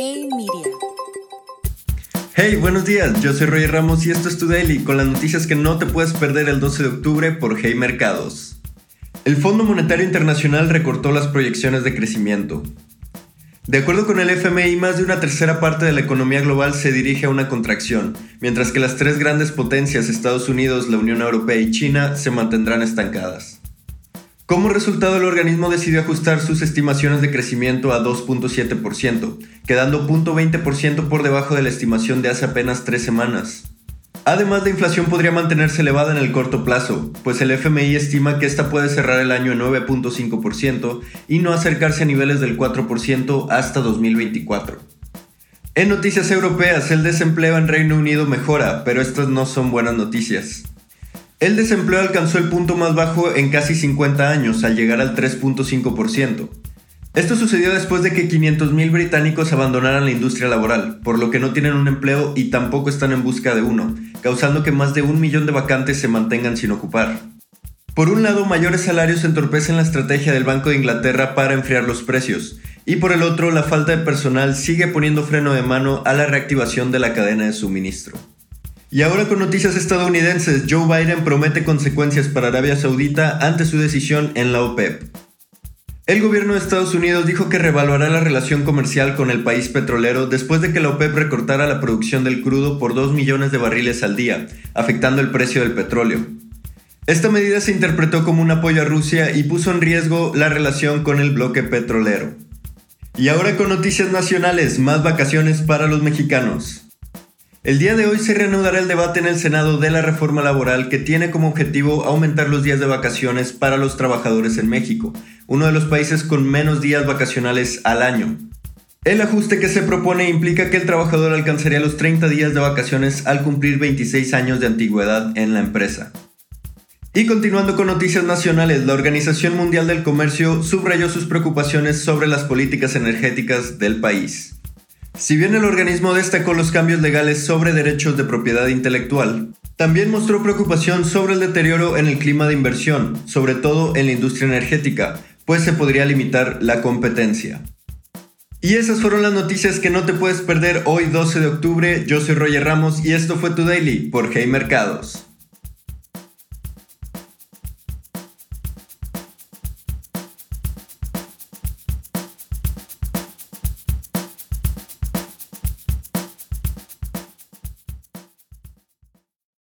Hey Media. Hey, buenos días, yo soy Roger Ramos y esto es Tu Daily con las noticias que no te puedes perder el 12 de octubre por Hey Mercados. El Fondo Monetario Internacional recortó las proyecciones de crecimiento. De acuerdo con el FMI, más de una tercera parte de la economía global se dirige a una contracción, mientras que las tres grandes potencias, Estados Unidos, la Unión Europea y China, se mantendrán estancadas. Como resultado, el organismo decidió ajustar sus estimaciones de crecimiento a 2.7%, quedando 0.20% por debajo de la estimación de hace apenas tres semanas. Además, la inflación podría mantenerse elevada en el corto plazo, pues el FMI estima que esta puede cerrar el año en 9.5% y no acercarse a niveles del 4% hasta 2024. En noticias europeas, el desempleo en Reino Unido mejora, pero estas no son buenas noticias. El desempleo alcanzó el punto más bajo en casi 50 años, al llegar al 3.5%. Esto sucedió después de que 500.000 británicos abandonaran la industria laboral, por lo que no tienen un empleo y tampoco están en busca de uno, causando que más de un millón de vacantes se mantengan sin ocupar. Por un lado, mayores salarios entorpecen la estrategia del Banco de Inglaterra para enfriar los precios, y por el otro, la falta de personal sigue poniendo freno de mano a la reactivación de la cadena de suministro. Y ahora con noticias estadounidenses, Joe Biden promete consecuencias para Arabia Saudita ante su decisión en la OPEP. El gobierno de Estados Unidos dijo que revaluará la relación comercial con el país petrolero después de que la OPEP recortara la producción del crudo por 2 millones de barriles al día, afectando el precio del petróleo. Esta medida se interpretó como un apoyo a Rusia y puso en riesgo la relación con el bloque petrolero. Y ahora con noticias nacionales, más vacaciones para los mexicanos. El día de hoy se reanudará el debate en el Senado de la reforma laboral que tiene como objetivo aumentar los días de vacaciones para los trabajadores en México, uno de los países con menos días vacacionales al año. El ajuste que se propone implica que el trabajador alcanzaría los 30 días de vacaciones al cumplir 26 años de antigüedad en la empresa. Y continuando con noticias nacionales, la Organización Mundial del Comercio subrayó sus preocupaciones sobre las políticas energéticas del país. Si bien el organismo destacó los cambios legales sobre derechos de propiedad intelectual, también mostró preocupación sobre el deterioro en el clima de inversión, sobre todo en la industria energética, pues se podría limitar la competencia. Y esas fueron las noticias que no te puedes perder hoy 12 de octubre. Yo soy Roger Ramos y esto fue tu Daily por Hey Mercados.